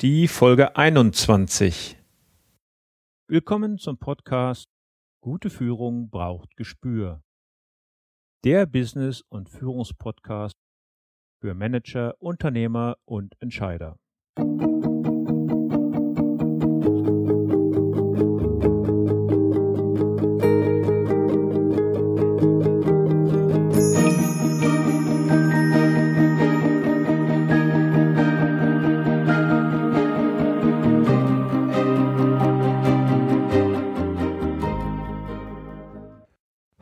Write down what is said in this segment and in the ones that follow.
die Folge 21. Willkommen zum Podcast Gute Führung braucht Gespür. Der Business- und Führungspodcast für Manager, Unternehmer und Entscheider.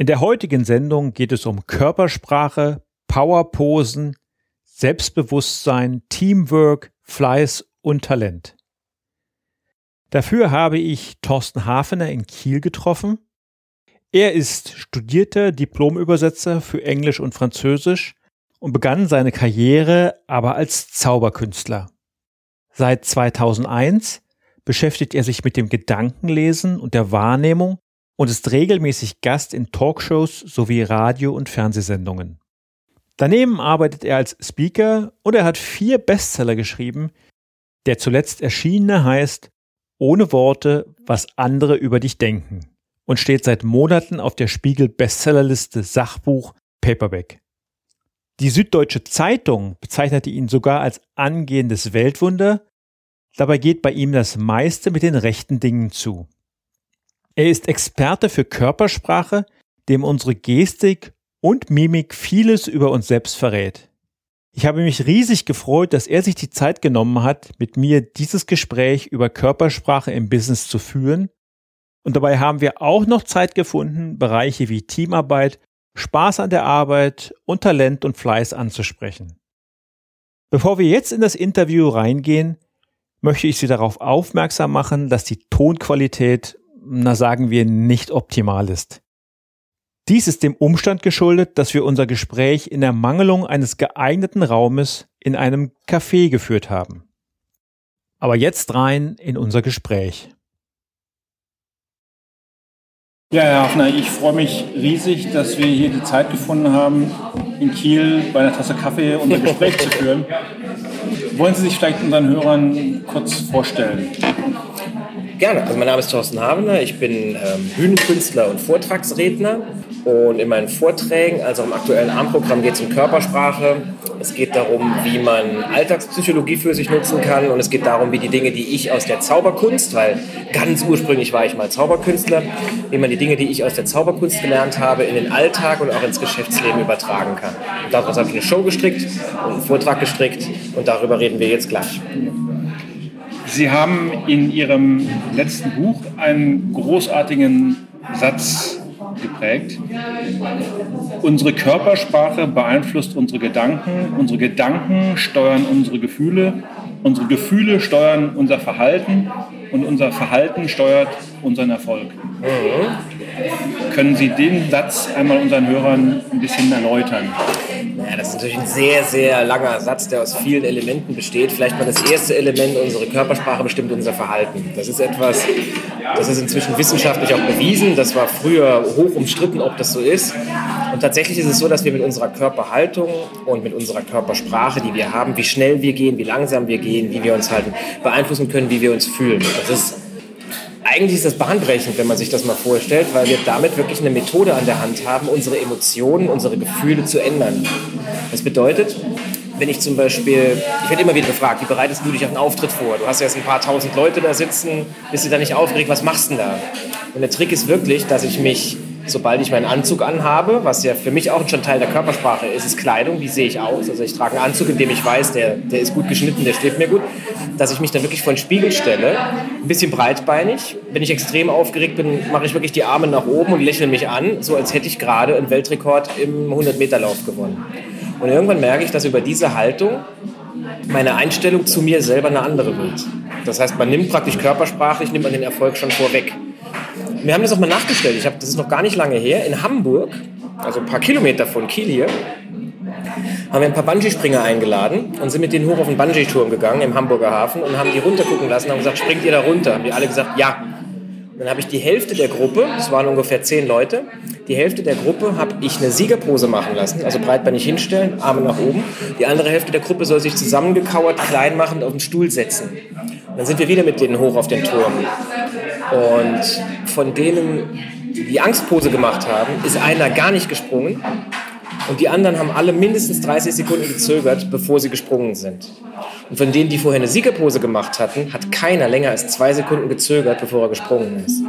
In der heutigen Sendung geht es um Körpersprache, Powerposen, Selbstbewusstsein, Teamwork, Fleiß und Talent. Dafür habe ich Thorsten Hafener in Kiel getroffen. Er ist studierter Diplomübersetzer für Englisch und Französisch und begann seine Karriere aber als Zauberkünstler. Seit 2001 beschäftigt er sich mit dem Gedankenlesen und der Wahrnehmung und ist regelmäßig Gast in Talkshows sowie Radio- und Fernsehsendungen. Daneben arbeitet er als Speaker und er hat vier Bestseller geschrieben. Der zuletzt erschienene heißt Ohne Worte, was andere über dich denken und steht seit Monaten auf der Spiegel Bestsellerliste Sachbuch Paperback. Die Süddeutsche Zeitung bezeichnete ihn sogar als angehendes Weltwunder. Dabei geht bei ihm das meiste mit den rechten Dingen zu. Er ist Experte für Körpersprache, dem unsere Gestik und Mimik vieles über uns selbst verrät. Ich habe mich riesig gefreut, dass er sich die Zeit genommen hat, mit mir dieses Gespräch über Körpersprache im Business zu führen. Und dabei haben wir auch noch Zeit gefunden, Bereiche wie Teamarbeit, Spaß an der Arbeit und Talent und Fleiß anzusprechen. Bevor wir jetzt in das Interview reingehen, möchte ich Sie darauf aufmerksam machen, dass die Tonqualität na sagen wir, nicht optimal ist. Dies ist dem Umstand geschuldet, dass wir unser Gespräch in Ermangelung eines geeigneten Raumes in einem Café geführt haben. Aber jetzt rein in unser Gespräch. Ja, Herr Hafner, ich freue mich riesig, dass wir hier die Zeit gefunden haben, in Kiel bei einer Tasse Kaffee unser Gespräch zu führen. Wollen Sie sich vielleicht unseren Hörern kurz vorstellen? Gerne. Also mein Name ist Thorsten Habener, ich bin ähm, Bühnenkünstler und Vortragsredner. Und in meinen Vorträgen, also im aktuellen Armprogramm, geht es um Körpersprache. Es geht darum, wie man Alltagspsychologie für sich nutzen kann. Und es geht darum, wie die Dinge, die ich aus der Zauberkunst, weil ganz ursprünglich war ich mal Zauberkünstler, wie man die Dinge, die ich aus der Zauberkunst gelernt habe, in den Alltag und auch ins Geschäftsleben übertragen kann. Und daraus habe ich eine Show gestrickt und einen Vortrag gestrickt. Und darüber reden wir jetzt gleich. Sie haben in Ihrem letzten Buch einen großartigen Satz geprägt. Unsere Körpersprache beeinflusst unsere Gedanken, unsere Gedanken steuern unsere Gefühle, unsere Gefühle steuern unser Verhalten und unser Verhalten steuert unseren Erfolg. Mhm. Können Sie den Satz einmal unseren Hörern ein bisschen erläutern? Ja, das ist natürlich ein sehr, sehr langer Satz, der aus vielen Elementen besteht. Vielleicht mal das erste Element, unsere Körpersprache bestimmt unser Verhalten. Das ist etwas, das ist inzwischen wissenschaftlich auch bewiesen. Das war früher hoch umstritten, ob das so ist. Und tatsächlich ist es so, dass wir mit unserer Körperhaltung und mit unserer Körpersprache, die wir haben, wie schnell wir gehen, wie langsam wir gehen, wie wir uns halten, beeinflussen können, wie wir uns fühlen. Das ist eigentlich ist das bahnbrechend, wenn man sich das mal vorstellt, weil wir damit wirklich eine Methode an der Hand haben, unsere Emotionen, unsere Gefühle zu ändern. Das bedeutet, wenn ich zum Beispiel, ich werde immer wieder gefragt, wie bereitest du dich auf einen Auftritt vor? Du hast ja jetzt ein paar tausend Leute da sitzen, bist du da nicht aufgeregt, was machst du denn da? Und der Trick ist wirklich, dass ich mich sobald ich meinen Anzug anhabe, was ja für mich auch schon Teil der Körpersprache ist, ist Kleidung, wie sehe ich aus. Also ich trage einen Anzug, in dem ich weiß, der, der ist gut geschnitten, der steht mir gut, dass ich mich dann wirklich vor den Spiegel stelle, ein bisschen breitbeinig. Wenn ich extrem aufgeregt bin, mache ich wirklich die Arme nach oben und lächle mich an, so als hätte ich gerade einen Weltrekord im 100-Meter-Lauf gewonnen. Und irgendwann merke ich, dass über diese Haltung meine Einstellung zu mir selber eine andere wird. Das heißt, man nimmt praktisch körpersprachlich, nimmt man den Erfolg schon vorweg. Wir haben das auch mal nachgestellt. Ich hab, das ist noch gar nicht lange her. In Hamburg, also ein paar Kilometer von Kiel hier, haben wir ein paar Bungee-Springer eingeladen und sind mit denen hoch auf den Bungee-Turm gegangen im Hamburger Hafen und haben die runtergucken lassen und haben gesagt, springt ihr da runter? Haben die alle gesagt, ja. Und dann habe ich die Hälfte der Gruppe, das waren ungefähr zehn Leute, die Hälfte der Gruppe habe ich eine Siegerpose machen lassen, also breitbeinig hinstellen, Arme nach oben. Die andere Hälfte der Gruppe soll sich zusammengekauert, klein machen, auf den Stuhl setzen. Dann sind wir wieder mit denen hoch auf den Turm. Und von denen, die Angstpose gemacht haben, ist einer gar nicht gesprungen und die anderen haben alle mindestens 30 Sekunden gezögert, bevor sie gesprungen sind. Und von denen, die vorher eine Siegerpose gemacht hatten, hat keiner länger als zwei Sekunden gezögert, bevor er gesprungen ist.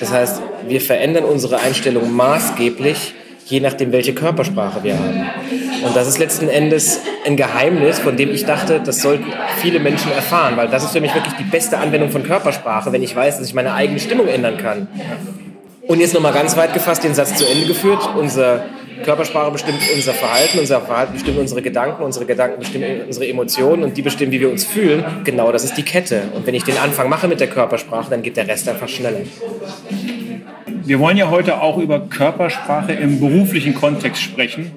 Das heißt, wir verändern unsere Einstellung maßgeblich, je nachdem, welche Körpersprache wir haben. Und das ist letzten Endes ein Geheimnis, von dem ich dachte, das sollten viele Menschen erfahren, weil das ist für mich wirklich die beste Anwendung von Körpersprache, wenn ich weiß, dass ich meine eigene Stimmung ändern kann. Und jetzt nochmal ganz weit gefasst den Satz zu Ende geführt. Unser Körpersprache bestimmt unser Verhalten, unser Verhalten bestimmt unsere Gedanken, unsere Gedanken bestimmen unsere Emotionen und die bestimmen, wie wir uns fühlen. Genau, das ist die Kette. Und wenn ich den Anfang mache mit der Körpersprache, dann geht der Rest einfach schneller. Wir wollen ja heute auch über Körpersprache im beruflichen Kontext sprechen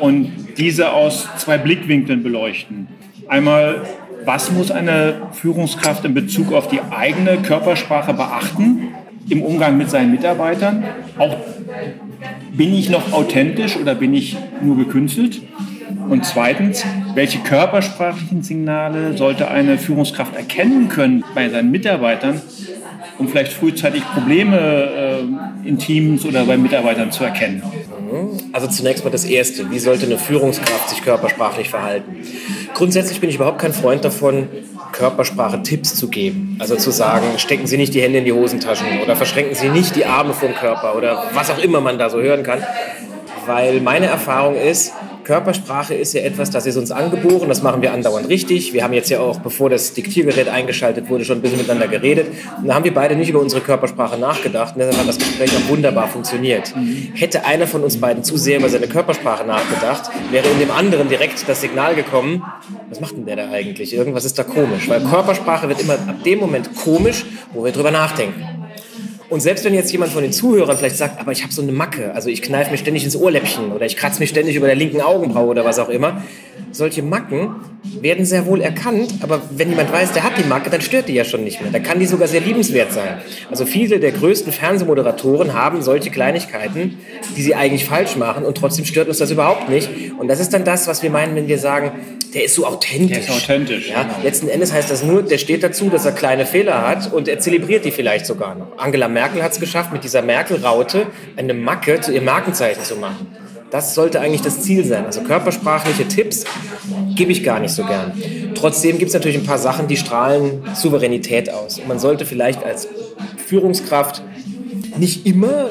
und diese aus zwei Blickwinkeln beleuchten. Einmal, was muss eine Führungskraft in Bezug auf die eigene Körpersprache beachten? im Umgang mit seinen Mitarbeitern? Auch bin ich noch authentisch oder bin ich nur gekünstelt? Und zweitens, welche körpersprachlichen Signale sollte eine Führungskraft erkennen können bei seinen Mitarbeitern, um vielleicht frühzeitig Probleme äh, in Teams oder bei Mitarbeitern zu erkennen? Also zunächst mal das Erste. Wie sollte eine Führungskraft sich körpersprachlich verhalten? Grundsätzlich bin ich überhaupt kein Freund davon, Körpersprache Tipps zu geben. Also zu sagen, stecken Sie nicht die Hände in die Hosentaschen oder verschränken Sie nicht die Arme vom Körper oder was auch immer man da so hören kann. Weil meine Erfahrung ist, Körpersprache ist ja etwas, das ist uns angeboren, das machen wir andauernd richtig. Wir haben jetzt ja auch, bevor das Diktiergerät eingeschaltet wurde, schon ein bisschen miteinander geredet. Und da haben wir beide nicht über unsere Körpersprache nachgedacht und deshalb hat das Gespräch auch wunderbar funktioniert. Hätte einer von uns beiden zu sehr über seine Körpersprache nachgedacht, wäre in dem anderen direkt das Signal gekommen, was macht denn der da eigentlich? Irgendwas ist da komisch. Weil Körpersprache wird immer ab dem Moment komisch, wo wir drüber nachdenken. Und selbst wenn jetzt jemand von den Zuhörern vielleicht sagt, aber ich habe so eine Macke, also ich kneife mir ständig ins Ohrläppchen oder ich kratze mich ständig über der linken Augenbraue oder was auch immer, solche Macken werden sehr wohl erkannt, aber wenn jemand weiß, der hat die Macke, dann stört die ja schon nicht mehr. Dann kann die sogar sehr liebenswert sein. Also viele der größten Fernsehmoderatoren haben solche Kleinigkeiten, die sie eigentlich falsch machen und trotzdem stört uns das überhaupt nicht. Und das ist dann das, was wir meinen, wenn wir sagen, der ist so authentisch. Der ist authentisch. Ja, genau. Letzten Endes heißt das nur, der steht dazu, dass er kleine Fehler hat und er zelebriert die vielleicht sogar noch. Angela Merkel hat es geschafft, mit dieser Merkel-Raute eine Macke zu ihrem Markenzeichen zu machen. Das sollte eigentlich das Ziel sein. Also körpersprachliche Tipps gebe ich gar nicht so gern. Trotzdem gibt es natürlich ein paar Sachen, die strahlen Souveränität aus. Und man sollte vielleicht als Führungskraft nicht immer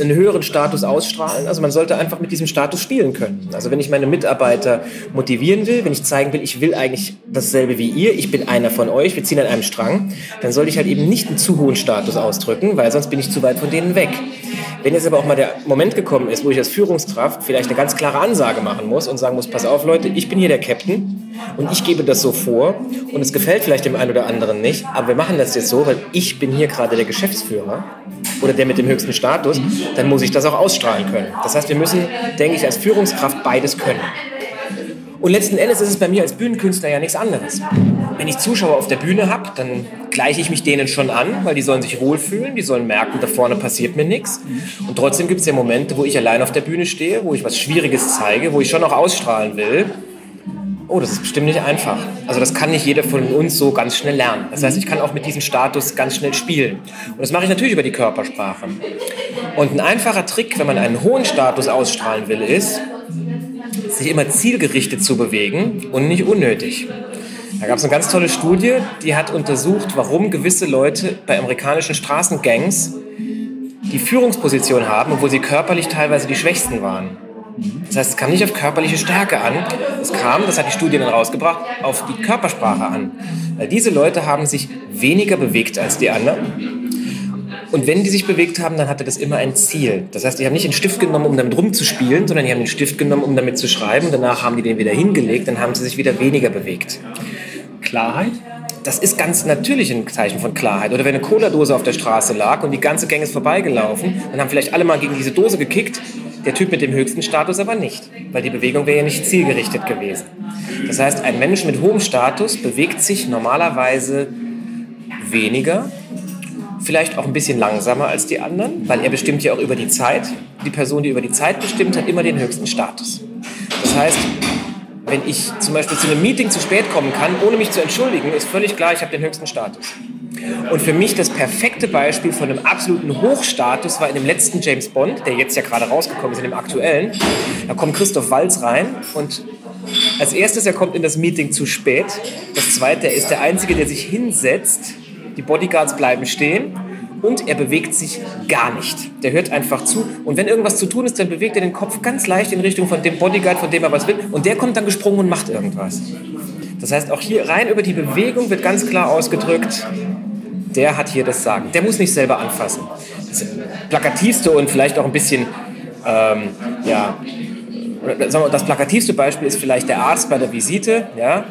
einen höheren Status ausstrahlen. Also man sollte einfach mit diesem Status spielen können. Also wenn ich meine Mitarbeiter motivieren will, wenn ich zeigen will, ich will eigentlich dasselbe wie ihr, ich bin einer von euch, wir ziehen an einem Strang, dann sollte ich halt eben nicht einen zu hohen Status ausdrücken, weil sonst bin ich zu weit von denen weg. Wenn jetzt aber auch mal der Moment gekommen ist, wo ich als Führungskraft vielleicht eine ganz klare Ansage machen muss und sagen muss, pass auf Leute, ich bin hier der Captain und ich gebe das so vor und es gefällt vielleicht dem einen oder anderen nicht, aber wir machen das jetzt so, weil ich bin hier gerade der Geschäftsführer oder der mit dem höchsten Status, dann muss ich das auch ausstrahlen können. Das heißt, wir müssen, denke ich, als Führungskraft beides können. Und letzten Endes ist es bei mir als Bühnenkünstler ja nichts anderes. Wenn ich Zuschauer auf der Bühne habe, dann gleiche ich mich denen schon an, weil die sollen sich wohlfühlen, die sollen merken, da vorne passiert mir nichts. Und trotzdem gibt es ja Momente, wo ich allein auf der Bühne stehe, wo ich was Schwieriges zeige, wo ich schon auch ausstrahlen will. Oh, das ist bestimmt nicht einfach. Also das kann nicht jeder von uns so ganz schnell lernen. Das heißt, ich kann auch mit diesem Status ganz schnell spielen. Und das mache ich natürlich über die Körpersprache. Und ein einfacher Trick, wenn man einen hohen Status ausstrahlen will, ist, sich immer zielgerichtet zu bewegen und nicht unnötig. Da gab es eine ganz tolle Studie, die hat untersucht, warum gewisse Leute bei amerikanischen Straßengangs die Führungsposition haben, obwohl sie körperlich teilweise die Schwächsten waren. Das heißt, es kam nicht auf körperliche Stärke an, es kam, das hat die Studie dann rausgebracht, auf die Körpersprache an. Weil diese Leute haben sich weniger bewegt als die anderen und wenn die sich bewegt haben, dann hatte das immer ein Ziel. Das heißt, die haben nicht den Stift genommen, um damit rumzuspielen, sondern die haben den Stift genommen, um damit zu schreiben. Danach haben die den wieder hingelegt, dann haben sie sich wieder weniger bewegt. Klarheit? das ist ganz natürlich ein Zeichen von Klarheit. Oder wenn eine Cola-Dose auf der Straße lag und die ganze Gang ist vorbeigelaufen, dann haben vielleicht alle mal gegen diese Dose gekickt, der Typ mit dem höchsten Status aber nicht, weil die Bewegung wäre ja nicht zielgerichtet gewesen. Das heißt, ein Mensch mit hohem Status bewegt sich normalerweise weniger, vielleicht auch ein bisschen langsamer als die anderen, weil er bestimmt ja auch über die Zeit. Die Person, die über die Zeit bestimmt, hat immer den höchsten Status. Das heißt, wenn ich zum Beispiel zu einem Meeting zu spät kommen kann, ohne mich zu entschuldigen, ist völlig klar, ich habe den höchsten Status. Und für mich das perfekte Beispiel von einem absoluten Hochstatus war in dem letzten James Bond, der jetzt ja gerade rausgekommen ist, in dem aktuellen. Da kommt Christoph Walz rein und als erstes, er kommt in das Meeting zu spät. Das zweite, er ist der Einzige, der sich hinsetzt. Die Bodyguards bleiben stehen und er bewegt sich gar nicht. Der hört einfach zu und wenn irgendwas zu tun ist, dann bewegt er den Kopf ganz leicht in Richtung von dem Bodyguard, von dem er was will und der kommt dann gesprungen und macht irgendwas. Das heißt, auch hier rein über die Bewegung wird ganz klar ausgedrückt, der hat hier das Sagen. Der muss nicht selber anfassen. Das plakativste und vielleicht auch ein bisschen, ähm, ja, das plakativste Beispiel ist vielleicht der Arzt bei der Visite, ja,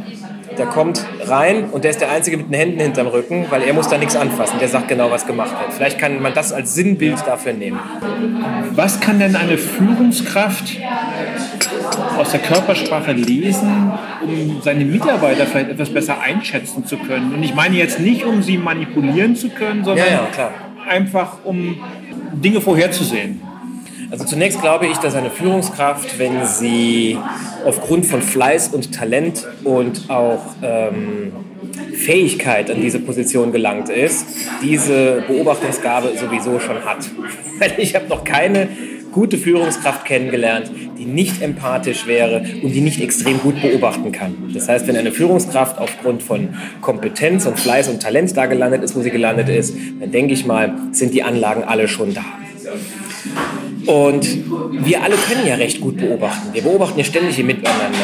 der kommt rein und der ist der Einzige mit den Händen hinterm Rücken, weil er muss da nichts anfassen. Der sagt genau, was gemacht wird. Vielleicht kann man das als Sinnbild dafür nehmen. Was kann denn eine Führungskraft aus der Körpersprache lesen, um seine Mitarbeiter vielleicht etwas besser einschätzen zu können? Und ich meine jetzt nicht, um sie manipulieren zu können, sondern ja, ja, einfach um Dinge vorherzusehen. Also zunächst glaube ich, dass eine Führungskraft, wenn sie aufgrund von Fleiß und Talent und auch ähm, Fähigkeit an diese Position gelangt ist, diese Beobachtungsgabe sowieso schon hat. Weil ich habe noch keine gute Führungskraft kennengelernt, die nicht empathisch wäre und die nicht extrem gut beobachten kann. Das heißt, wenn eine Führungskraft aufgrund von Kompetenz und Fleiß und Talent da gelandet ist, wo sie gelandet ist, dann denke ich mal, sind die Anlagen alle schon da. Und wir alle können ja recht gut beobachten. Wir beobachten ja ständig im Miteinander.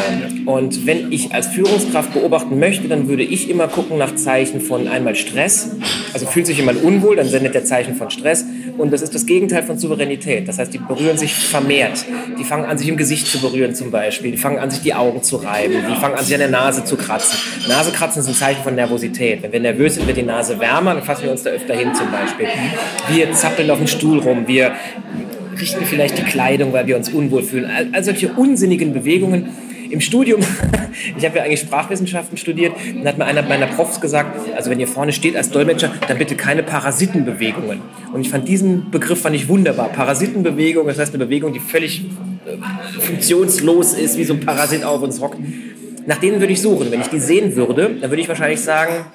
Und wenn ich als Führungskraft beobachten möchte, dann würde ich immer gucken nach Zeichen von einmal Stress. Also fühlt sich jemand unwohl, dann sendet der Zeichen von Stress. Und das ist das Gegenteil von Souveränität. Das heißt, die berühren sich vermehrt. Die fangen an, sich im Gesicht zu berühren zum Beispiel. Die fangen an, sich die Augen zu reiben. Die fangen an, sich an der Nase zu kratzen. Nasekratzen ist ein Zeichen von Nervosität. Wenn wir nervös sind, wird die Nase wärmer, dann fassen wir uns da öfter hin zum Beispiel. Wir zappeln auf dem Stuhl rum. Wir richten vielleicht die Kleidung, weil wir uns unwohl fühlen. All, solche unsinnigen Bewegungen. Im Studium, ich habe ja eigentlich Sprachwissenschaften studiert, dann hat mir einer meiner Profs gesagt, also wenn ihr vorne steht als Dolmetscher, dann bitte keine Parasitenbewegungen. Und ich fand diesen Begriff fand ich wunderbar. Parasitenbewegung, das heißt eine Bewegung, die völlig äh, funktionslos ist, wie so ein Parasit auf uns hockt. Nach denen würde ich suchen. Wenn ich die sehen würde, dann würde ich wahrscheinlich sagen,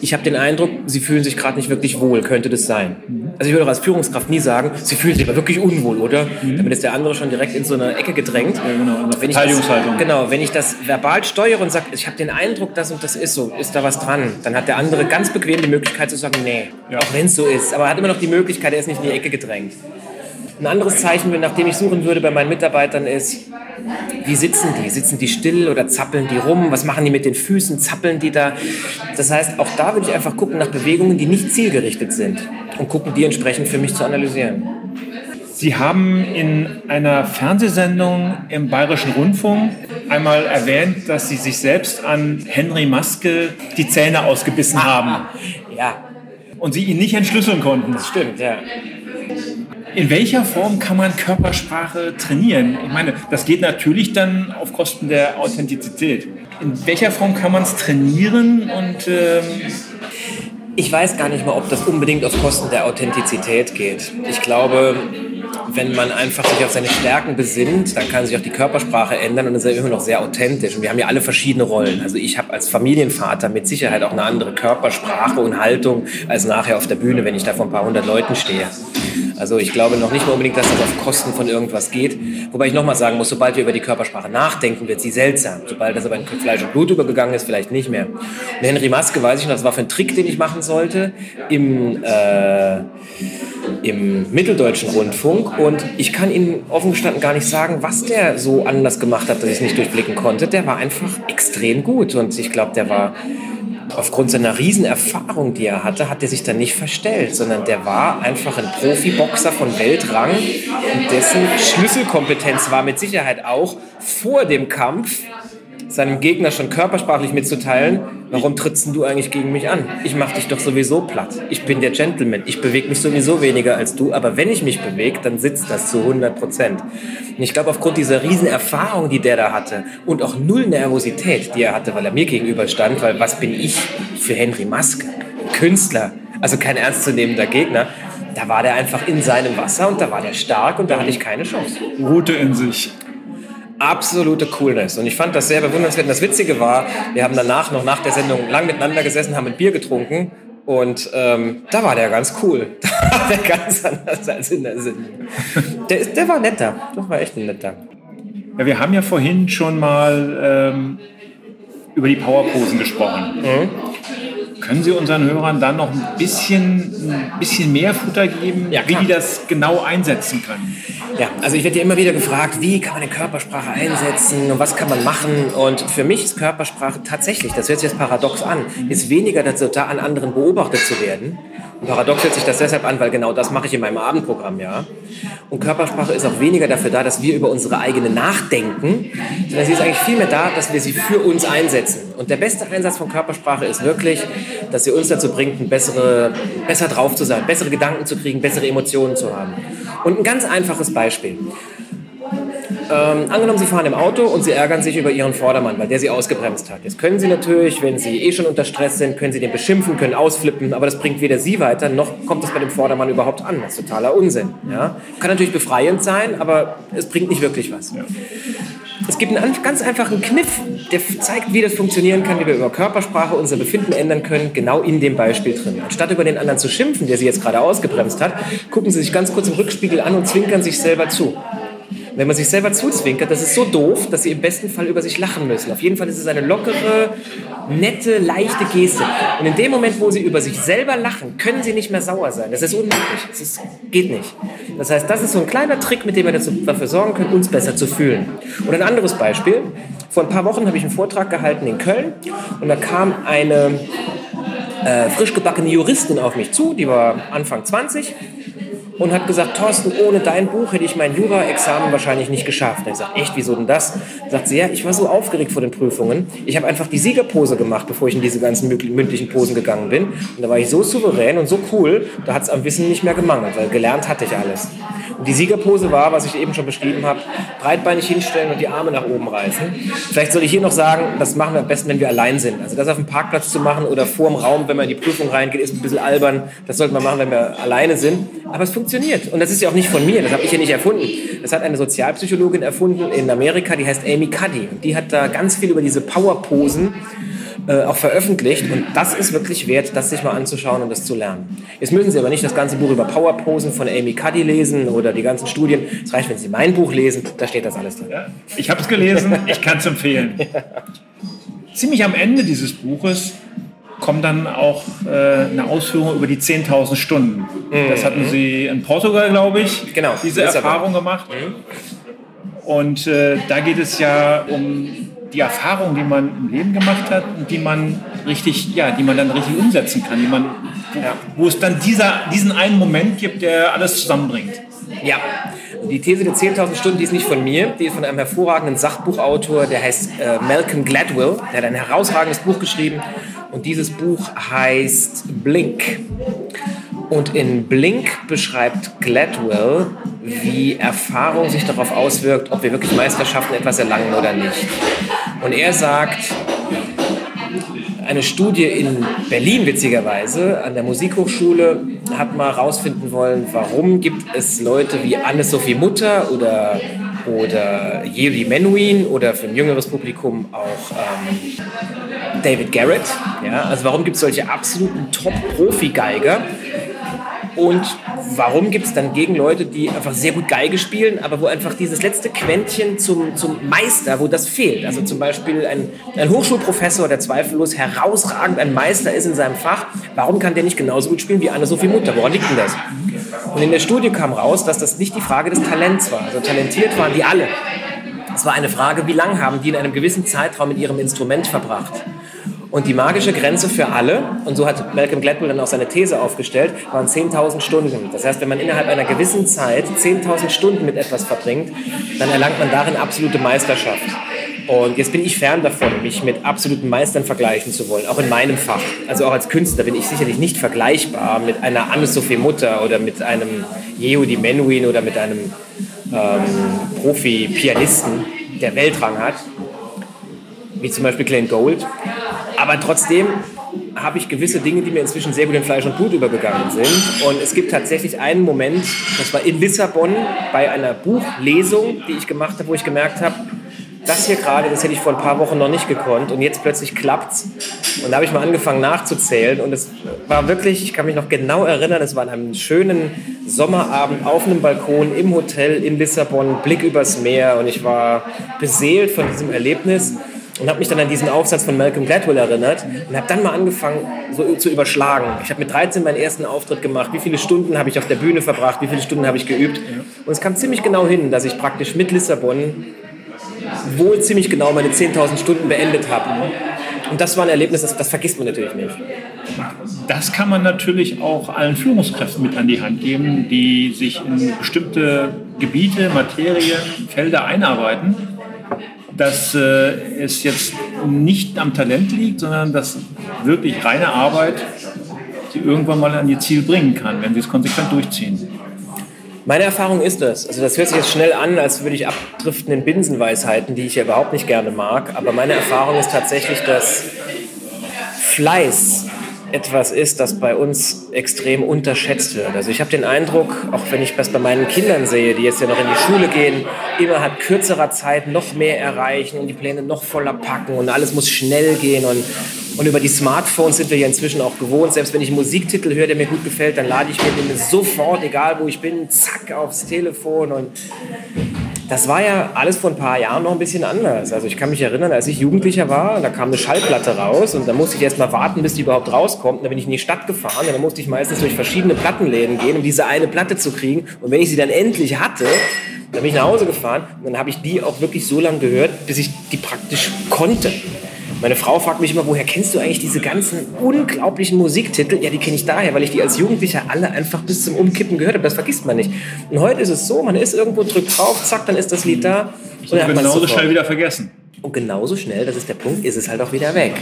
ich habe den Eindruck, sie fühlen sich gerade nicht wirklich wohl. Könnte das sein? Also ich würde auch als Führungskraft nie sagen, sie fühlen sich aber wirklich unwohl, oder? Mhm. Damit ist der andere schon direkt in so eine Ecke gedrängt. Ja, genau, wenn ich das, genau, wenn ich das verbal steuere und sage, ich habe den Eindruck, das und das ist so, ist da was dran, dann hat der andere ganz bequem die Möglichkeit zu sagen, nee, ja. auch wenn es so ist. Aber er hat immer noch die Möglichkeit, er ist nicht in die Ecke gedrängt. Ein anderes Zeichen, nach dem ich suchen würde bei meinen Mitarbeitern, ist, wie sitzen die? Sitzen die still oder zappeln die rum? Was machen die mit den Füßen? Zappeln die da? Das heißt, auch da würde ich einfach gucken nach Bewegungen, die nicht zielgerichtet sind und gucken, die entsprechend für mich zu analysieren. Sie haben in einer Fernsehsendung im Bayerischen Rundfunk einmal erwähnt, dass Sie sich selbst an Henry Maske die Zähne ausgebissen haben. Ja. Und Sie ihn nicht entschlüsseln konnten. Das stimmt, ja. In welcher Form kann man Körpersprache trainieren? Ich meine, das geht natürlich dann auf Kosten der Authentizität. In welcher Form kann man es trainieren und ähm ich weiß gar nicht mal, ob das unbedingt auf Kosten der Authentizität geht. Ich glaube, wenn man einfach sich auf seine Stärken besinnt, dann kann sich auch die Körpersprache ändern und ist ja immer noch sehr authentisch. Und wir haben ja alle verschiedene Rollen. Also ich habe als Familienvater mit Sicherheit auch eine andere Körpersprache und Haltung als nachher auf der Bühne, wenn ich da vor ein paar hundert Leuten stehe. Also ich glaube noch nicht mal unbedingt, dass das auf Kosten von irgendwas geht. Wobei ich nochmal sagen muss, sobald wir über die Körpersprache nachdenken, wird sie seltsam. Sobald das aber in Fleisch und Blut übergegangen ist, vielleicht nicht mehr. Und Henry Maske weiß ich noch, das war für ein Trick, den ich machen sollte im, äh, im Mitteldeutschen Rundfunk. Und ich kann Ihnen offen gestanden gar nicht sagen, was der so anders gemacht hat, dass ich es nicht durchblicken konnte. Der war einfach extrem gut. Und ich glaube, der war aufgrund seiner Riesenerfahrung, die er hatte, hat er sich dann nicht verstellt, sondern der war einfach ein Profiboxer von Weltrang und dessen Schlüsselkompetenz war mit Sicherheit auch vor dem Kampf seinem Gegner schon körpersprachlich mitzuteilen, warum trittst du eigentlich gegen mich an? Ich mach dich doch sowieso platt. Ich bin der Gentleman. Ich bewege mich sowieso weniger als du, aber wenn ich mich bewege, dann sitzt das zu 100 Prozent. Und ich glaube, aufgrund dieser riesen Erfahrung, die der da hatte und auch null Nervosität, die er hatte, weil er mir gegenüber stand, weil was bin ich für Henry Maske? Künstler, also kein ernstzunehmender Gegner. Da war der einfach in seinem Wasser und da war der stark und da hatte ich keine Chance. Route in sich absolute Coolness. Und ich fand das sehr bewundernswert. Und das Witzige war, wir haben danach noch nach der Sendung lang miteinander gesessen, haben ein Bier getrunken. Und ähm, da war der ganz cool. Da war der ganz anders als in der Sendung. Der, ist, der war netter. Das war echt ein netter. Ja, wir haben ja vorhin schon mal ähm, über die Powerposen gesprochen. Mhm. Können Sie unseren Hörern dann noch ein bisschen, ein bisschen mehr Futter geben, ja, wie die das genau einsetzen können? Ja, also ich werde ja immer wieder gefragt, wie kann man eine Körpersprache einsetzen und was kann man machen? Und für mich ist Körpersprache tatsächlich, das hört sich jetzt paradox an, ist weniger dazu da, an anderen beobachtet zu werden, paradox hört sich das deshalb an, weil genau das mache ich in meinem Abendprogramm, ja. Und Körpersprache ist auch weniger dafür da, dass wir über unsere eigene nachdenken, sondern sie ist eigentlich vielmehr da, dass wir sie für uns einsetzen. Und der beste Einsatz von Körpersprache ist wirklich, dass sie uns dazu bringt, bessere, besser drauf zu sein, bessere Gedanken zu kriegen, bessere Emotionen zu haben. Und ein ganz einfaches Beispiel. Ähm, angenommen, Sie fahren im Auto und Sie ärgern sich über Ihren Vordermann, weil der Sie ausgebremst hat. Jetzt können Sie natürlich, wenn Sie eh schon unter Stress sind, können Sie den beschimpfen, können ausflippen, aber das bringt weder Sie weiter, noch kommt es bei dem Vordermann überhaupt an. Das ist totaler Unsinn. Ja? Kann natürlich befreiend sein, aber es bringt nicht wirklich was. Ja. Es gibt einen ganz einfachen Kniff, der zeigt, wie das funktionieren kann, wie wir über Körpersprache unser Befinden ändern können, genau in dem Beispiel drin. Anstatt über den anderen zu schimpfen, der Sie jetzt gerade ausgebremst hat, gucken Sie sich ganz kurz im Rückspiegel an und zwinkern sich selber zu. Wenn man sich selber zuzwinkert, das ist so doof, dass sie im besten Fall über sich lachen müssen. Auf jeden Fall ist es eine lockere, nette, leichte Geste. Und in dem Moment, wo sie über sich selber lachen, können sie nicht mehr sauer sein. Das ist unmöglich. Das ist, geht nicht. Das heißt, das ist so ein kleiner Trick, mit dem wir dafür sorgen können, uns besser zu fühlen. Und ein anderes Beispiel. Vor ein paar Wochen habe ich einen Vortrag gehalten in Köln und da kam eine äh, frisch gebackene Juristin auf mich zu, die war Anfang 20 und hat gesagt, Thorsten, ohne dein Buch hätte ich mein Jura-Examen wahrscheinlich nicht geschafft. Er sagt, echt, wieso denn das? Sagt sie, ja, ich war so aufgeregt vor den Prüfungen. Ich habe einfach die Siegerpose gemacht, bevor ich in diese ganzen mündlichen Posen gegangen bin. Und da war ich so souverän und so cool, da hat es am Wissen nicht mehr gemangelt, weil gelernt hatte ich alles. Und die Siegerpose war, was ich eben schon beschrieben habe, breitbeinig hinstellen und die Arme nach oben reißen. Vielleicht soll ich hier noch sagen, das machen wir am besten, wenn wir allein sind. Also das auf dem Parkplatz zu machen oder vor dem Raum, wenn man in die Prüfung reingeht, ist ein bisschen albern. Das sollte man machen, wenn wir alleine sind. Aber es funktioniert. Und das ist ja auch nicht von mir, das habe ich ja nicht erfunden. Das hat eine Sozialpsychologin erfunden in Amerika, die heißt Amy Cuddy. Und die hat da ganz viel über diese Powerposen äh, auch veröffentlicht. Und das ist wirklich wert, das sich mal anzuschauen und das zu lernen. Jetzt müssen Sie aber nicht das ganze Buch über Powerposen von Amy Cuddy lesen oder die ganzen Studien. Es reicht, wenn Sie mein Buch lesen, da steht das alles drin. Ich habe es gelesen, ich kann es empfehlen. Ziemlich am Ende dieses Buches kommt dann auch äh, eine Ausführung über die 10.000 Stunden. Mhm. Das hatten Sie in Portugal, glaube ich, genau, diese Erfahrung gemacht. Mhm. Und äh, da geht es ja um die Erfahrung, die man im Leben gemacht hat und die man richtig, ja, die man dann richtig umsetzen kann, die man, ja, wo es dann dieser, diesen einen Moment gibt, der alles zusammenbringt. Ja, die These der 10.000 Stunden, die ist nicht von mir, die ist von einem hervorragenden Sachbuchautor, der heißt äh, Malcolm Gladwell. Der hat ein herausragendes Buch geschrieben und dieses Buch heißt Blink. Und in Blink beschreibt Gladwell, wie Erfahrung sich darauf auswirkt, ob wir wirklich Meisterschaften etwas erlangen oder nicht. Und er sagt, eine Studie in Berlin, witzigerweise, an der Musikhochschule, hat mal herausfinden wollen, warum gibt es Leute wie Anne-Sophie Mutter oder, oder Yeri Menuhin oder für ein jüngeres Publikum auch ähm, David Garrett. Ja? Also warum gibt es solche absoluten Top-Profi-Geiger, und warum gibt es dann gegen Leute, die einfach sehr gut Geige spielen, aber wo einfach dieses letzte Quäntchen zum, zum Meister, wo das fehlt? Also zum Beispiel ein, ein Hochschulprofessor, der zweifellos herausragend ein Meister ist in seinem Fach, warum kann der nicht genauso gut spielen wie Anne-Sophie Mutter? Woran liegt denn das? Und in der Studie kam raus, dass das nicht die Frage des Talents war. Also talentiert waren die alle. Es war eine Frage, wie lange haben die in einem gewissen Zeitraum mit ihrem Instrument verbracht? Und die magische Grenze für alle, und so hat Malcolm Gladwell dann auch seine These aufgestellt, waren 10.000 Stunden. Das heißt, wenn man innerhalb einer gewissen Zeit 10.000 Stunden mit etwas verbringt, dann erlangt man darin absolute Meisterschaft. Und jetzt bin ich fern davon, mich mit absoluten Meistern vergleichen zu wollen, auch in meinem Fach. Also auch als Künstler bin ich sicherlich nicht vergleichbar mit einer Anne-Sophie Mutter oder mit einem Yehudi Menuhin oder mit einem ähm, Profi-Pianisten, der Weltrang hat, wie zum Beispiel Glenn Gold. Aber trotzdem habe ich gewisse Dinge, die mir inzwischen sehr gut in Fleisch und Blut übergegangen sind. Und es gibt tatsächlich einen Moment, das war in Lissabon bei einer Buchlesung, die ich gemacht habe, wo ich gemerkt habe, das hier gerade, das hätte ich vor ein paar Wochen noch nicht gekonnt und jetzt plötzlich klappt's. Und da habe ich mal angefangen nachzuzählen und es war wirklich, ich kann mich noch genau erinnern, es war an einem schönen Sommerabend auf einem Balkon im Hotel in Lissabon, Blick übers Meer und ich war beseelt von diesem Erlebnis und habe mich dann an diesen Aufsatz von Malcolm Gladwell erinnert und habe dann mal angefangen so zu überschlagen. Ich habe mit 13 meinen ersten Auftritt gemacht. Wie viele Stunden habe ich auf der Bühne verbracht? Wie viele Stunden habe ich geübt? Und es kam ziemlich genau hin, dass ich praktisch mit Lissabon wohl ziemlich genau meine 10.000 Stunden beendet habe. Und das war ein Erlebnis, das, das vergisst man natürlich nicht. Das kann man natürlich auch allen Führungskräften mit an die Hand geben, die sich in bestimmte Gebiete, Materien, Felder einarbeiten, dass äh, es jetzt nicht am Talent liegt, sondern dass wirklich reine Arbeit sie irgendwann mal an ihr Ziel bringen kann, wenn sie es konsequent durchziehen. Meine Erfahrung ist das. Also das hört sich jetzt schnell an, als würde ich abdriften in Binsenweisheiten, die ich ja überhaupt nicht gerne mag. Aber meine Erfahrung ist tatsächlich, dass Fleiß etwas ist, das bei uns extrem unterschätzt wird. Also ich habe den Eindruck, auch wenn ich das bei meinen Kindern sehe, die jetzt ja noch in die Schule gehen, innerhalb kürzerer Zeit noch mehr erreichen und die Pläne noch voller packen und alles muss schnell gehen und und über die Smartphones sind wir ja inzwischen auch gewohnt. Selbst wenn ich einen Musiktitel höre, der mir gut gefällt, dann lade ich mir den sofort, egal wo ich bin, zack, aufs Telefon. Und das war ja alles vor ein paar Jahren noch ein bisschen anders. Also ich kann mich erinnern, als ich Jugendlicher war, da kam eine Schallplatte raus und da musste ich erst mal warten, bis die überhaupt rauskommt. Und dann bin ich in die Stadt gefahren und dann musste ich meistens durch verschiedene Plattenläden gehen, um diese eine Platte zu kriegen. Und wenn ich sie dann endlich hatte, dann bin ich nach Hause gefahren und dann habe ich die auch wirklich so lange gehört, bis ich die praktisch konnte. Meine Frau fragt mich immer, woher kennst du eigentlich diese ganzen unglaublichen Musiktitel? Ja, die kenne ich daher, weil ich die als Jugendlicher alle einfach bis zum Umkippen gehört habe. Das vergisst man nicht. Und heute ist es so, man ist irgendwo, drückt drauf, zack, dann ist das Lied da. Und dann hat man genauso schnell wieder vergessen. Und genauso schnell, das ist der Punkt, ist es halt auch wieder weg.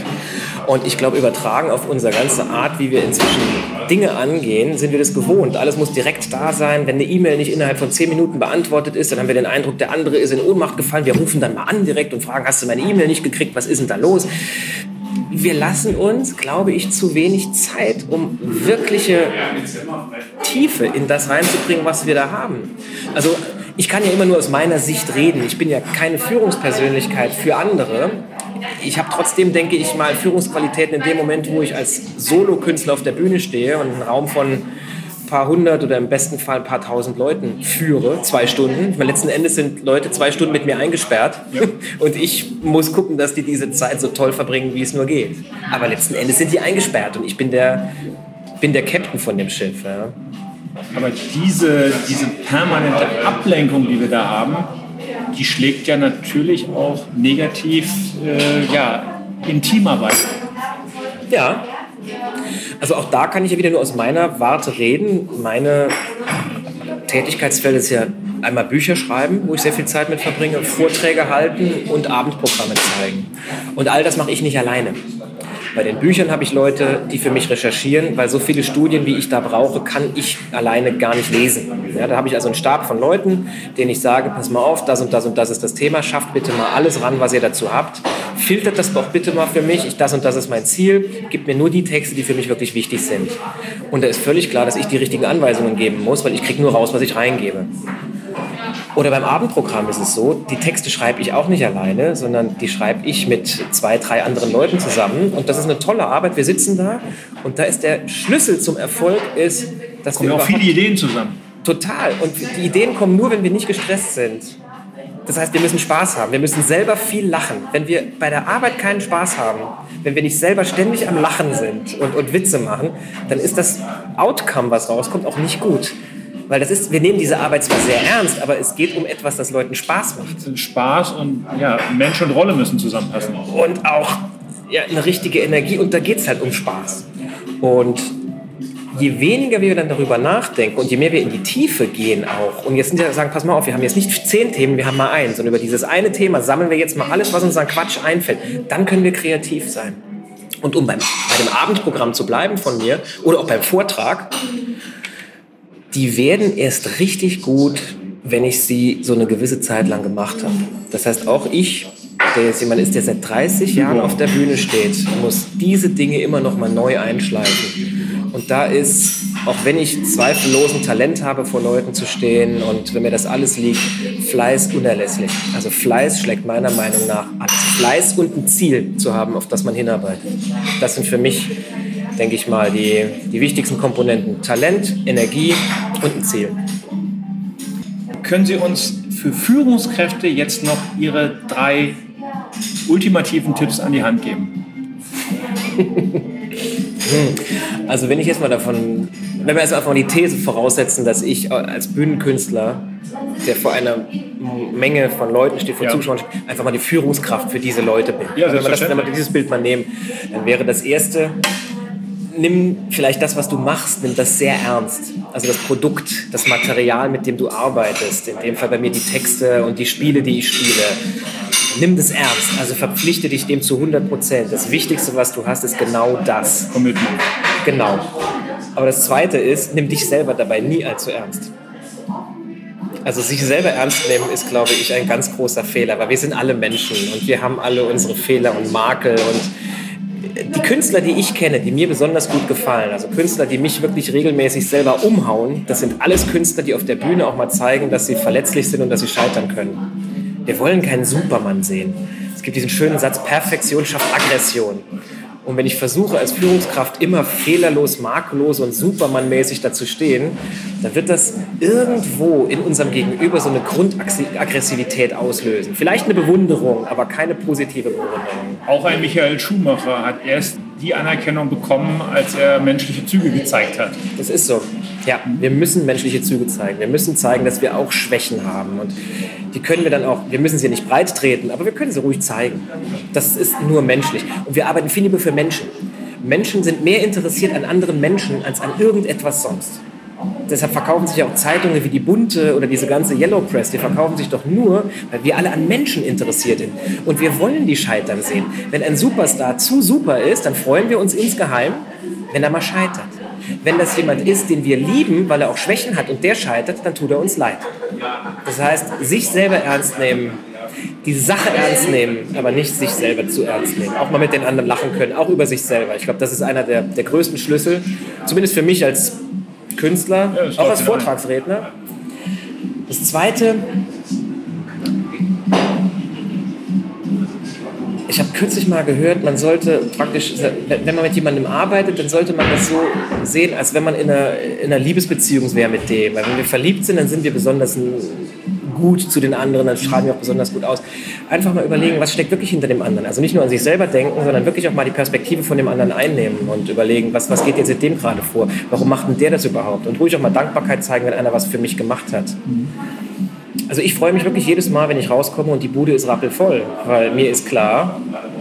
Und ich glaube, übertragen auf unsere ganze Art, wie wir inzwischen Dinge angehen, sind wir das gewohnt. Alles muss direkt da sein. Wenn eine E-Mail nicht innerhalb von zehn Minuten beantwortet ist, dann haben wir den Eindruck, der andere ist in Ohnmacht gefallen. Wir rufen dann mal an direkt und fragen, hast du meine E-Mail nicht gekriegt? Was ist denn da los? wir lassen uns, glaube ich, zu wenig Zeit, um wirkliche Tiefe in das reinzubringen, was wir da haben. Also ich kann ja immer nur aus meiner Sicht reden. Ich bin ja keine Führungspersönlichkeit für andere. Ich habe trotzdem, denke ich mal, Führungsqualitäten in dem Moment, wo ich als Solokünstler auf der Bühne stehe und einen Raum von ein paar hundert oder im besten Fall ein paar tausend Leuten führe, zwei Stunden. Meine, letzten Endes sind Leute zwei Stunden mit mir eingesperrt und ich muss gucken, dass die diese Zeit so toll verbringen, wie es nur geht. Aber letzten Endes sind die eingesperrt und ich bin der, bin der Captain von dem Schiff. Ja. Aber diese, diese permanente Ablenkung, die wir da haben, die schlägt ja natürlich auch negativ äh, ja, in Teamarbeit. Ja. Also auch da kann ich ja wieder nur aus meiner Warte reden. Meine Tätigkeitsfeld ist ja einmal Bücher schreiben, wo ich sehr viel Zeit mit verbringe, Vorträge halten und Abendprogramme zeigen. Und all das mache ich nicht alleine. Bei den Büchern habe ich Leute, die für mich recherchieren, weil so viele Studien, wie ich da brauche, kann ich alleine gar nicht lesen. Ja, da habe ich also einen Stab von Leuten, denen ich sage, pass mal auf, das und das und das ist das Thema, schafft bitte mal alles ran, was ihr dazu habt. Filtert das doch bitte mal für mich, ich, das und das ist mein Ziel, gebt mir nur die Texte, die für mich wirklich wichtig sind. Und da ist völlig klar, dass ich die richtigen Anweisungen geben muss, weil ich kriege nur raus, was ich reingebe. Oder beim Abendprogramm ist es so, die Texte schreibe ich auch nicht alleine, sondern die schreibe ich mit zwei, drei anderen Leuten zusammen. Und das ist eine tolle Arbeit. Wir sitzen da und da ist der Schlüssel zum Erfolg ist, dass kommen wir auch viele Ideen zusammen. Total. Und die Ideen kommen nur, wenn wir nicht gestresst sind. Das heißt, wir müssen Spaß haben. Wir müssen selber viel lachen. Wenn wir bei der Arbeit keinen Spaß haben, wenn wir nicht selber ständig am Lachen sind und, und Witze machen, dann ist das Outcome, was rauskommt, auch nicht gut. Weil das ist, wir nehmen diese Arbeit zwar sehr ernst, aber es geht um etwas, das Leuten Spaß macht. Spaß und ja, Mensch und Rolle müssen zusammenpassen. Und auch ja, eine richtige Energie und da geht es halt um Spaß. Und je weniger wir dann darüber nachdenken und je mehr wir in die Tiefe gehen auch, und jetzt ja sagen, pass mal auf, wir haben jetzt nicht zehn Themen, wir haben mal eins, und über dieses eine Thema sammeln wir jetzt mal alles, was uns an Quatsch einfällt, dann können wir kreativ sein. Und um beim, bei dem Abendprogramm zu bleiben von mir oder auch beim Vortrag, die werden erst richtig gut, wenn ich sie so eine gewisse Zeit lang gemacht habe. Das heißt, auch ich, der jetzt jemand ist, der seit 30 Jahren auf der Bühne steht, muss diese Dinge immer noch mal neu einschleifen. Und da ist, auch wenn ich zweifellos ein Talent habe, vor Leuten zu stehen und wenn mir das alles liegt, Fleiß unerlässlich. Also Fleiß schlägt meiner Meinung nach alles. Fleiß und ein Ziel zu haben, auf das man hinarbeitet. Das sind für mich, denke ich mal, die, die wichtigsten Komponenten. Talent, Energie und ein Ziel. Können Sie uns für Führungskräfte jetzt noch Ihre drei ultimativen Tipps an die Hand geben? Also wenn ich jetzt mal davon, wenn wir erstmal die These voraussetzen, dass ich als Bühnenkünstler, der vor einer Menge von Leuten steht, vor ja. Zuschauern, einfach mal die Führungskraft für diese Leute bin. Ja, also wenn, wir das, wenn wir dieses Bild mal nehmen, dann wäre das erste, nimm vielleicht das, was du machst, nimm das sehr ernst. Also das Produkt, das Material, mit dem du arbeitest. In dem Fall bei mir die Texte und die Spiele, die ich spiele. Nimm das ernst. Also verpflichte dich dem zu 100 Prozent. Das Wichtigste, was du hast, ist genau das. Commitment. Genau. Aber das Zweite ist, nimm dich selber dabei nie allzu ernst. Also sich selber ernst nehmen ist, glaube ich, ein ganz großer Fehler, weil wir sind alle Menschen und wir haben alle unsere Fehler und Makel und die Künstler, die ich kenne, die mir besonders gut gefallen, also Künstler, die mich wirklich regelmäßig selber umhauen, das sind alles Künstler, die auf der Bühne auch mal zeigen, dass sie verletzlich sind und dass sie scheitern können. Wir wollen keinen Supermann sehen. Es gibt diesen schönen Satz, Perfektion schafft Aggression. Und wenn ich versuche, als Führungskraft immer fehlerlos, makellos und supermannmäßig dazu stehen, dann wird das irgendwo in unserem Gegenüber so eine Grundaggressivität auslösen. Vielleicht eine Bewunderung, aber keine positive Bewunderung. Auch ein Michael Schumacher hat erst die Anerkennung bekommen, als er menschliche Züge gezeigt hat. Das ist so. Ja, wir müssen menschliche Züge zeigen. Wir müssen zeigen, dass wir auch Schwächen haben. Und die können wir dann auch, wir müssen sie nicht breit treten, aber wir können sie ruhig zeigen. Das ist nur menschlich. Und wir arbeiten viel lieber für Menschen. Menschen sind mehr interessiert an anderen Menschen als an irgendetwas sonst. Deshalb verkaufen sich ja auch Zeitungen wie die Bunte oder diese ganze Yellow Press, die verkaufen sich doch nur, weil wir alle an Menschen interessiert sind. Und wir wollen die scheitern sehen. Wenn ein Superstar zu super ist, dann freuen wir uns insgeheim, wenn er mal scheitert. Wenn das jemand ist, den wir lieben, weil er auch Schwächen hat und der scheitert, dann tut er uns leid. Das heißt, sich selber ernst nehmen, die Sache ernst nehmen, aber nicht sich selber zu ernst nehmen. Auch mal mit den anderen lachen können, auch über sich selber. Ich glaube, das ist einer der, der größten Schlüssel, zumindest für mich als Künstler, ja, auch als Vortragsredner. Das Zweite, kürzlich mal gehört, man sollte praktisch, wenn man mit jemandem arbeitet, dann sollte man das so sehen, als wenn man in einer, in einer Liebesbeziehung wäre mit dem. Weil wenn wir verliebt sind, dann sind wir besonders gut zu den anderen, dann strahlen wir auch besonders gut aus. Einfach mal überlegen, was steckt wirklich hinter dem anderen. Also nicht nur an sich selber denken, sondern wirklich auch mal die Perspektive von dem anderen einnehmen und überlegen, was, was geht jetzt mit dem gerade vor? Warum macht denn der das überhaupt? Und ruhig auch mal Dankbarkeit zeigen, wenn einer was für mich gemacht hat. Also ich freue mich wirklich jedes Mal, wenn ich rauskomme und die Bude ist rappelvoll, weil mir ist klar,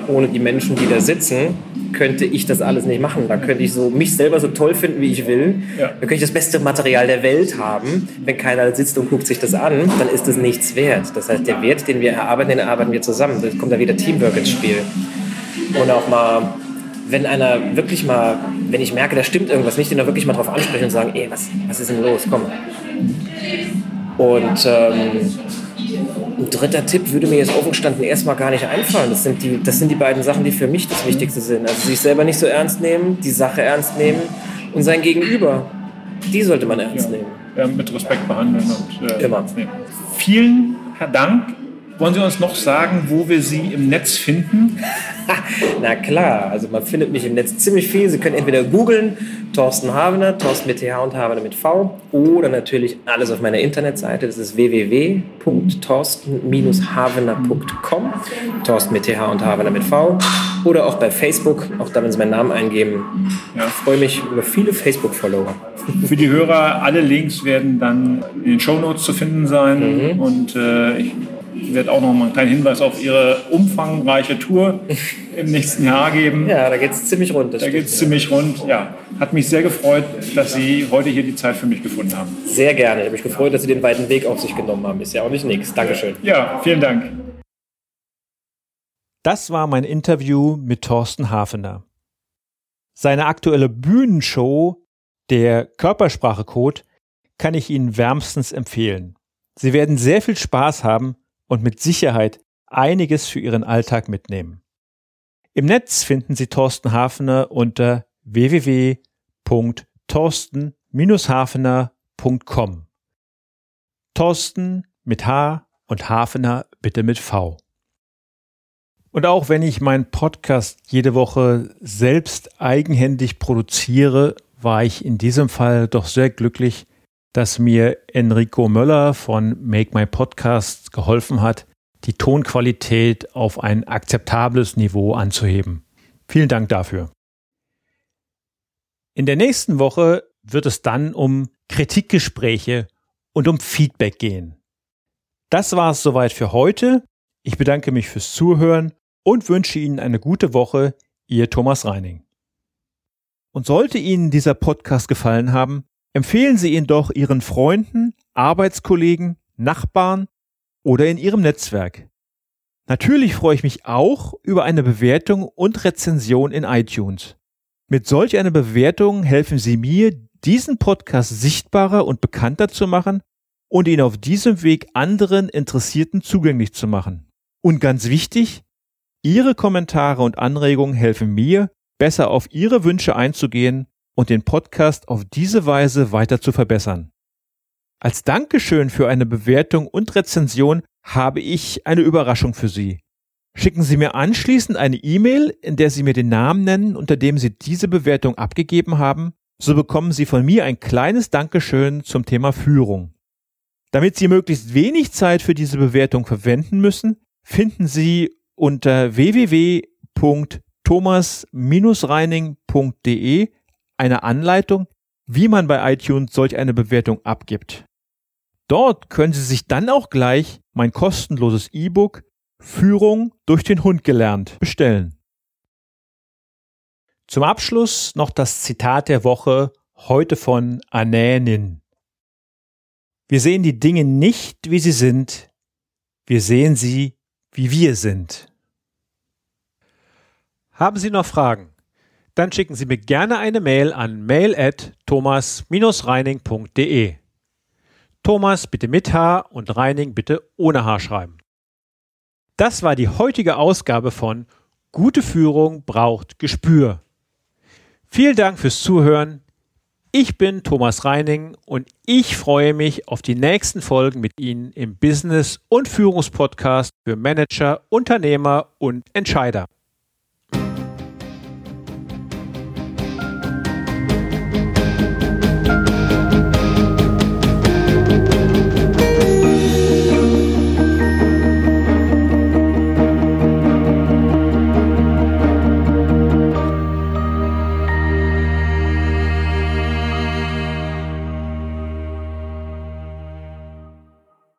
ohne die Menschen, die da sitzen, könnte ich das alles nicht machen. Da könnte ich so mich selber so toll finden, wie ich will. Ja. Da könnte ich das beste Material der Welt haben. Wenn keiner sitzt und guckt sich das an, dann ist das nichts wert. Das heißt, der Wert, den wir erarbeiten, den erarbeiten wir zusammen. Da kommt da wieder Teamwork ins Spiel. Und auch mal, wenn einer wirklich mal, wenn ich merke, da stimmt irgendwas nicht, den auch wirklich mal drauf ansprechen und sagen, ey, was, was ist denn los? Komm. Und ähm, ein dritter Tipp würde mir jetzt offen gestanden erstmal gar nicht einfallen. Das sind, die, das sind die beiden Sachen, die für mich das Wichtigste sind. Also sich selber nicht so ernst nehmen, die Sache ernst nehmen und sein Gegenüber. Die sollte man ernst ja. nehmen. Ja, mit Respekt behandeln und äh, Immer. Nehmen. Vielen Dank wollen Sie uns noch sagen, wo wir Sie im Netz finden? Na klar, also man findet mich im Netz ziemlich viel. Sie können entweder googeln, Thorsten Havener, Thorsten mit TH und Havener mit V, oder natürlich alles auf meiner Internetseite. Das ist www.thorsten-havener.com, Thorsten mit TH und Havener mit V, oder auch bei Facebook, auch da, wenn Sie meinen Namen eingeben. Ja. Ich freue mich über viele Facebook-Follower. Für die Hörer, alle Links werden dann in den Show Notes zu finden sein. Mhm. Und äh, ich wird auch noch mal einen kleinen Hinweis auf Ihre umfangreiche Tour im nächsten Jahr geben. Ja, da geht es ziemlich rund. Da geht es ziemlich rund, ja. Hat mich sehr gefreut, dass Sie heute hier die Zeit für mich gefunden haben. Sehr gerne. Ich habe mich gefreut, dass Sie den weiten Weg auf sich genommen haben. Ist ja auch nicht nichts. Dankeschön. Ja, vielen Dank. Das war mein Interview mit Thorsten Hafener. Seine aktuelle Bühnenshow, der Körpersprache-Code, kann ich Ihnen wärmstens empfehlen. Sie werden sehr viel Spaß haben und mit Sicherheit einiges für Ihren Alltag mitnehmen. Im Netz finden Sie Thorsten Hafener unter www.thorsten-hafener.com. Thorsten mit H und Hafener bitte mit V. Und auch wenn ich meinen Podcast jede Woche selbst eigenhändig produziere, war ich in diesem Fall doch sehr glücklich, dass mir Enrico Möller von Make My Podcast geholfen hat, die Tonqualität auf ein akzeptables Niveau anzuheben. Vielen Dank dafür. In der nächsten Woche wird es dann um Kritikgespräche und um Feedback gehen. Das war es soweit für heute. Ich bedanke mich fürs Zuhören und wünsche Ihnen eine gute Woche. Ihr Thomas Reining. Und sollte Ihnen dieser Podcast gefallen haben, Empfehlen Sie ihn doch Ihren Freunden, Arbeitskollegen, Nachbarn oder in Ihrem Netzwerk. Natürlich freue ich mich auch über eine Bewertung und Rezension in iTunes. Mit solch einer Bewertung helfen Sie mir, diesen Podcast sichtbarer und bekannter zu machen und ihn auf diesem Weg anderen Interessierten zugänglich zu machen. Und ganz wichtig, Ihre Kommentare und Anregungen helfen mir, besser auf Ihre Wünsche einzugehen und den Podcast auf diese Weise weiter zu verbessern. Als Dankeschön für eine Bewertung und Rezension habe ich eine Überraschung für Sie. Schicken Sie mir anschließend eine E-Mail, in der Sie mir den Namen nennen, unter dem Sie diese Bewertung abgegeben haben, so bekommen Sie von mir ein kleines Dankeschön zum Thema Führung. Damit Sie möglichst wenig Zeit für diese Bewertung verwenden müssen, finden Sie unter www.thomas-reining.de eine Anleitung, wie man bei iTunes solch eine Bewertung abgibt. Dort können Sie sich dann auch gleich mein kostenloses E-Book Führung durch den Hund gelernt bestellen. Zum Abschluss noch das Zitat der Woche heute von Anänin. Wir sehen die Dinge nicht, wie sie sind, wir sehen sie, wie wir sind. Haben Sie noch Fragen? Dann schicken Sie mir gerne eine Mail an mail at thomas-reining.de. Thomas bitte mit H und Reining bitte ohne H schreiben. Das war die heutige Ausgabe von Gute Führung braucht Gespür. Vielen Dank fürs Zuhören. Ich bin Thomas Reining und ich freue mich auf die nächsten Folgen mit Ihnen im Business- und Führungspodcast für Manager, Unternehmer und Entscheider.